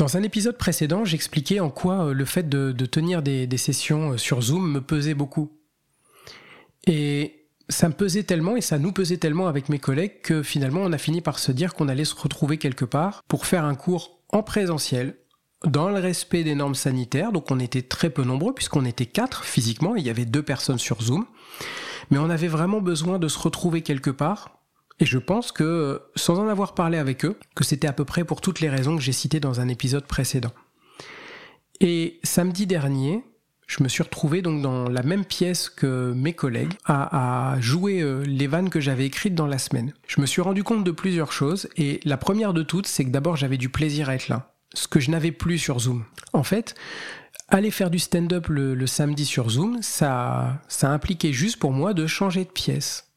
Dans un épisode précédent, j'expliquais en quoi euh, le fait de, tenir des, sessions euh, sur Zoom me pesait beaucoup. Et ça me pesait tellement et ça nous pesait tellement avec mes collègues que finalement on a fini par se dire qu'on allait se retrouver quelque part pour faire un cours en présentiel, dans le respect des normes sanitaires. Donc on était très peu nombreux puisqu'on était quatre physiquement il y avait deux personnes sur Zoom. Mais on avait vraiment besoin de se retrouver quelque part et je pense que, sans en avoir parlé avec eux, que c'était à peu près pour toutes les raisons que j'ai citées dans un épisode précédent. Et samedi dernier, je me suis retrouvé donc dans la même pièce que mes collègues à, jouer euh, les vannes que j'avais écrites dans la semaine. Je me suis rendu compte de plusieurs choses et la première de toutes, c'est que d'abord j'avais du plaisir à être là, ce que je n'avais plus sur Zoom. En fait, aller faire du stand-up le, samedi sur Zoom, ça impliquait juste pour moi de changer de pièce.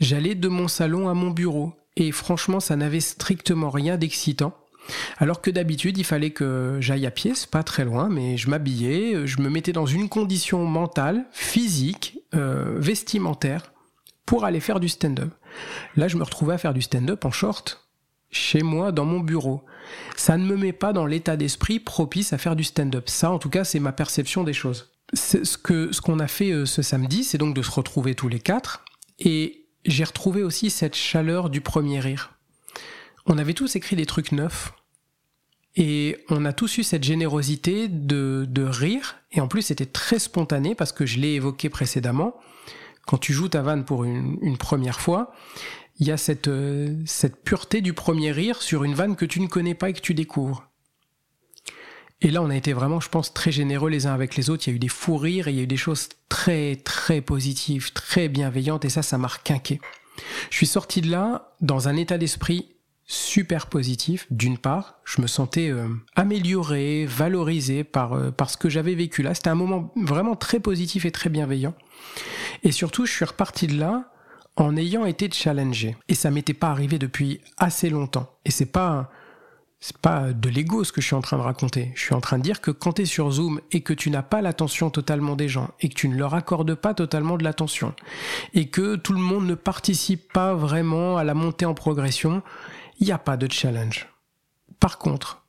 J'allais de mon salon à mon bureau, et franchement ça n'avait strictement rien d'excitant. Alors que d'habitude, il fallait que j'aille à pied, pas très loin, mais je m'habillais, je me mettais dans une condition mentale, physique, euh, vestimentaire, pour aller faire du stand-up. Là, je me retrouvais à faire du stand-up en short, chez moi, dans mon bureau. Ça ne me met pas dans l'état d'esprit propice à faire du stand-up. Ça, en tout cas, c'est ma perception des choses. Ce que ce qu'on a fait euh, ce samedi, c'est donc de se retrouver tous les quatre et j'ai retrouvé aussi cette chaleur du premier rire. On avait tous écrit des trucs neufs, et on a tous eu cette générosité de, de rire, et en plus c'était très spontané parce que je l'ai évoqué précédemment. Quand tu joues ta vanne pour une, une première fois, il y a cette, euh, cette pureté du premier rire sur une vanne que tu ne connais pas et que tu découvres. Et là, on a été vraiment, je pense, très généreux les uns avec les autres. Il y a eu des fous rires et il y a eu des choses très, très positives, très bienveillantes. Et ça, ça m'a requinqué. Je suis sorti de là dans un état d'esprit super positif. D'une part, je me sentais euh, amélioré, valorisé par, euh, par ce que j'avais vécu là. C'était un moment vraiment très positif et très bienveillant. Et surtout, je suis reparti de là en ayant été challengé. Et ça m'était pas arrivé depuis assez longtemps. Et c'est pas c'est pas de l'ego ce que je suis en train de raconter. Je suis en train de dire que quand tu es sur Zoom et que tu n'as pas l'attention totalement des gens et que tu ne leur accordes pas totalement de l'attention et que tout le monde ne participe pas vraiment à la montée en progression, il n'y a pas de challenge. Par contre,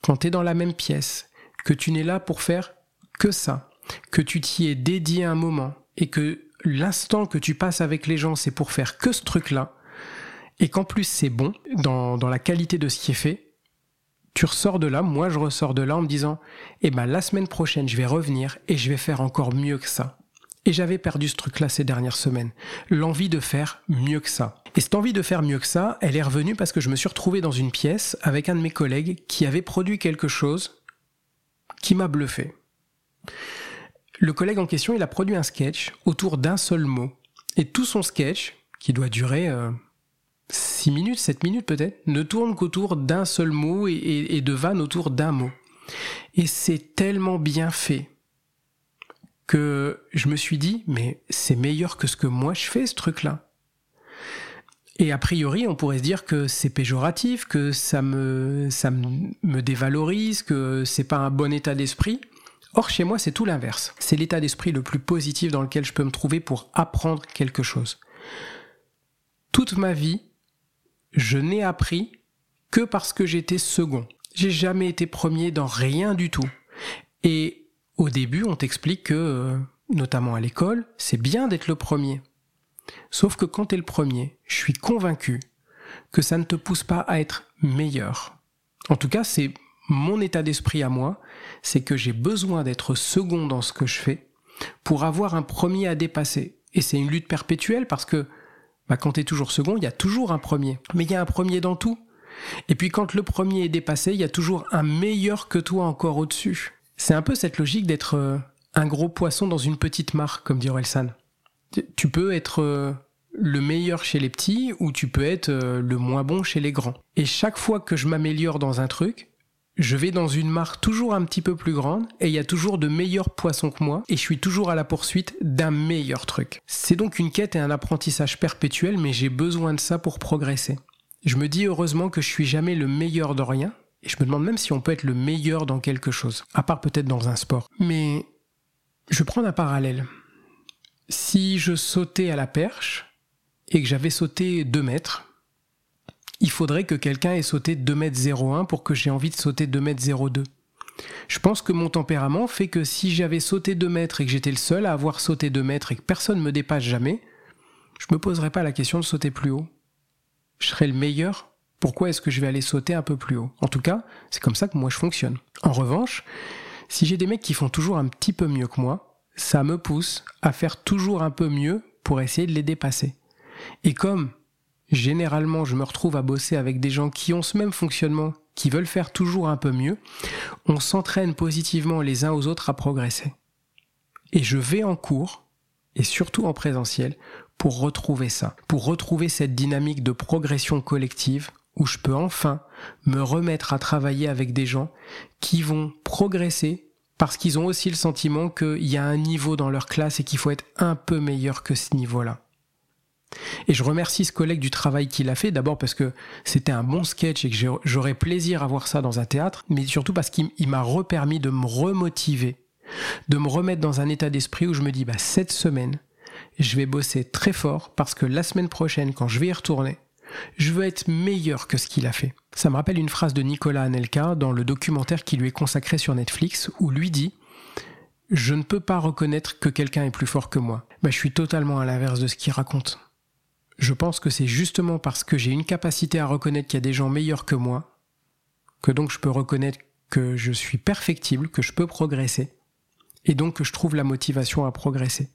quand tu es dans la même pièce, que tu n'es là pour faire que ça, que tu t'y es dédié un moment et que l'instant que tu passes avec les gens c'est pour faire que ce truc-là, et qu'en plus c'est bon dans, dans la qualité de ce qui est fait, tu ressors de là, moi je ressors de là en me disant, eh ben la semaine prochaine je vais revenir et je vais faire encore mieux que ça. Et j'avais perdu ce truc-là ces dernières semaines, l'envie de faire mieux que ça. Et cette envie de faire mieux que ça, elle est revenue parce que je me suis retrouvé dans une pièce avec un de mes collègues qui avait produit quelque chose qui m'a bluffé. Le collègue en question, il a produit un sketch autour d'un seul mot. Et tout son sketch, qui doit durer euh, 6 minutes, 7 minutes peut-être, ne tourne qu'autour d'un seul mot et, de vannes autour d'un mot. Et c'est tellement bien fait que je me suis dit, mais c'est meilleur que ce que moi je fais, ce truc-là. Et a priori, on pourrait se dire que c'est péjoratif, que ça me, ça me dévalorise, que c'est pas un bon état d'esprit. Or, chez moi, c'est tout l'inverse. C'est l'état d'esprit le plus positif dans lequel je peux me trouver pour apprendre quelque chose. Toute ma vie, je n'ai appris que parce que j'étais second. J'ai jamais été premier dans rien du tout. Et au début, on t'explique que, euh, notamment à l'école, c'est bien d'être le premier. Sauf que quand tu es le premier, je suis convaincu que ça ne te pousse pas à être meilleur. En tout cas, c'est mon état d'esprit à moi, c'est que j'ai besoin d'être second dans ce que je fais pour avoir un premier à dépasser. Et c'est une lutte perpétuelle parce que bah, quand tu toujours second, il y a toujours un premier. Mais il y a un premier dans tout. Et puis quand le premier est dépassé, il y a toujours un meilleur que toi encore au-dessus. C'est un peu cette logique d'être euh, un gros poisson dans une petite mare, comme dit Orelsan. Tu peux être euh, le meilleur chez les petits ou tu peux être euh, le moins bon chez les grands. Et chaque fois que je m'améliore dans un truc, je vais dans une mare toujours un petit peu plus grande et il y a toujours de meilleurs poissons que moi et je suis toujours à la poursuite d'un meilleur truc. C'est donc une quête et un apprentissage perpétuel mais j'ai besoin de ça pour progresser. Je me dis heureusement que je suis jamais le meilleur de rien et je me demande même si on peut être le meilleur dans quelque chose, à part peut-être dans un sport. Mais je prends un parallèle. Si je sautais à la perche et que j'avais sauté 2 mètres, il faudrait que quelqu'un ait sauté 2m01 pour que j'ai envie de sauter 2m02. Je pense que mon tempérament fait que si j'avais sauté 2 mètres et que j'étais le seul à avoir sauté 2 mètres et que personne ne me dépasse jamais, je me poserais pas la question de sauter plus haut. Je serais le meilleur. Pourquoi est-ce que je vais aller sauter un peu plus haut? En tout cas, c'est comme ça que moi je fonctionne. En revanche, si j'ai des mecs qui font toujours un petit peu mieux que moi, ça me pousse à faire toujours un peu mieux pour essayer de les dépasser. Et comme généralement je me retrouve à bosser avec des gens qui ont ce même fonctionnement, qui veulent faire toujours un peu mieux, on s'entraîne positivement les uns aux autres à progresser. Et je vais en cours, et surtout en présentiel, pour retrouver ça, pour retrouver cette dynamique de progression collective où je peux enfin me remettre à travailler avec des gens qui vont progresser parce qu'ils ont aussi le sentiment qu'il y a un niveau dans leur classe et qu'il faut être un peu meilleur que ce niveau-là. Et je remercie ce collègue du travail qu'il a fait, d'abord parce que c'était un bon sketch et que j'aurais plaisir à voir ça dans un théâtre, mais surtout parce qu'il m'a repermis de me remotiver, de me remettre dans un état d'esprit où je me dis, bah, cette semaine, je vais bosser très fort parce que la semaine prochaine, quand je vais y retourner, je veux être meilleur que ce qu'il a fait. Ça me rappelle une phrase de Nicolas Anelka dans le documentaire qui lui est consacré sur Netflix où lui dit Je ne peux pas reconnaître que quelqu'un est plus fort que moi. Bah, je suis totalement à l'inverse de ce qu'il raconte. Je pense que c'est justement parce que j'ai une capacité à reconnaître qu'il y a des gens meilleurs que moi, que donc je peux reconnaître que je suis perfectible, que je peux progresser, et donc que je trouve la motivation à progresser.